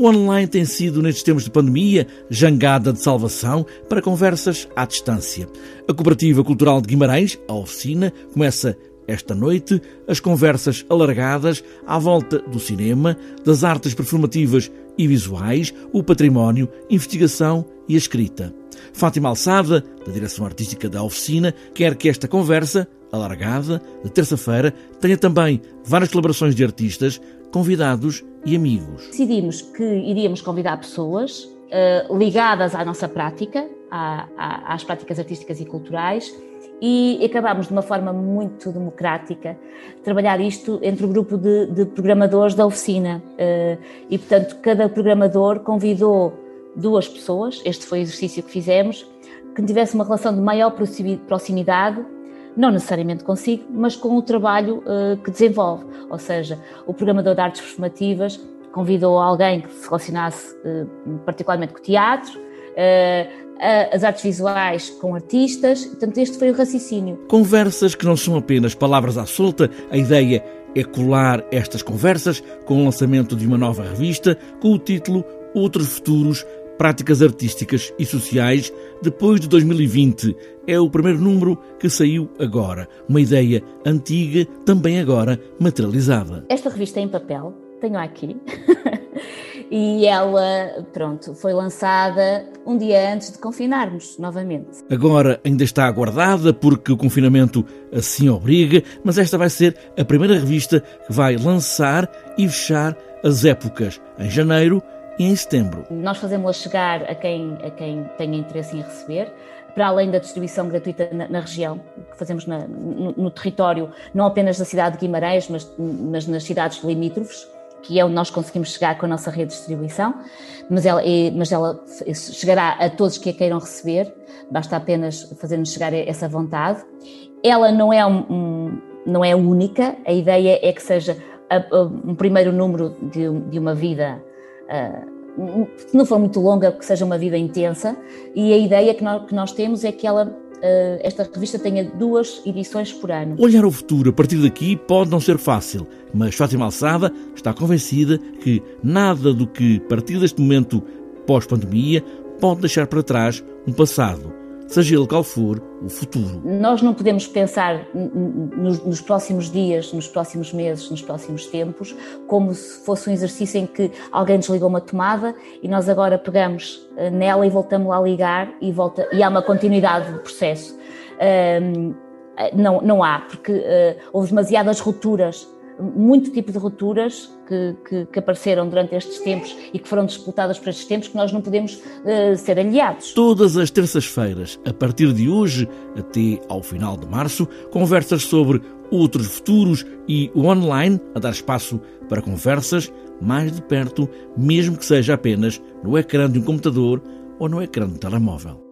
O online tem sido, nestes tempos de pandemia, jangada de salvação para conversas à distância. A Cooperativa Cultural de Guimarães, a oficina, começa esta noite as conversas alargadas à volta do cinema, das artes performativas e visuais, o património, investigação e a escrita. Fátima Alçada, da direção artística da oficina, quer que esta conversa, alargada, de terça-feira, tenha também várias colaborações de artistas, convidados e amigos. Decidimos que iríamos convidar pessoas uh, ligadas à nossa prática, à, à, às práticas artísticas e culturais, e acabámos de uma forma muito democrática trabalhar isto entre o grupo de, de programadores da oficina. Uh, e, portanto, cada programador convidou duas pessoas, este foi o exercício que fizemos, que tivesse uma relação de maior proximidade, não necessariamente consigo, mas com o trabalho uh, que desenvolve. Ou seja, o programador de artes performativas convidou alguém que se relacionasse uh, particularmente com o teatro, uh, as artes visuais com artistas, portanto, este foi o raciocínio. Conversas que não são apenas palavras à solta, a ideia é colar estas conversas com o lançamento de uma nova revista com o título Outros Futuros Práticas Artísticas e Sociais depois de 2020. É o primeiro número que saiu agora. Uma ideia antiga, também agora materializada. Esta revista é em papel, tenho aqui. e ela, pronto, foi lançada um dia antes de confinarmos novamente. Agora ainda está aguardada porque o confinamento assim obriga, mas esta vai ser a primeira revista que vai lançar e fechar as épocas em janeiro e em setembro. Nós fazemos-la chegar a quem, a quem tenha interesse em receber, para além da distribuição gratuita na, na região, que fazemos na, no, no, território, não apenas da cidade de Guimarães, mas, mas nas cidades limítrofes, que é onde nós conseguimos chegar com a nossa rede de distribuição, mas ela, mas ela chegará a todos que a queiram receber, basta apenas fazer-nos chegar essa vontade. Ela não é, um, não é única, a ideia é que seja um primeiro número de, de uma vida se não for muito longa, que seja uma vida intensa, e a ideia que nós, que nós temos é que ela, uh, esta revista tenha duas edições por ano. Olhar o futuro a partir daqui pode não ser fácil, mas Fátima Alçada está convencida que nada do que partir deste momento pós-pandemia pode deixar para trás um passado qual for o futuro. Nós não podemos pensar nos, nos, próximos dias, nos próximos meses, nos próximos tempos, como se fosse um exercício em que alguém desligou uma tomada e nós agora pegamos eh, nela e voltamos a ligar e, volta, e há uma continuidade do processo. Um, eh, não, não há, porque uh, houve demasiadas rupturas muito tipo de rupturas que, que, que, apareceram durante estes tempos e que foram disputadas por estes tempos que nós não podemos uh, ser aliados. Todas as terças-feiras, a partir de hoje até ao final de março, conversas sobre outros futuros e o online a dar espaço para conversas mais de perto, mesmo que seja apenas no ecrã de um computador ou no ecrã de um telemóvel.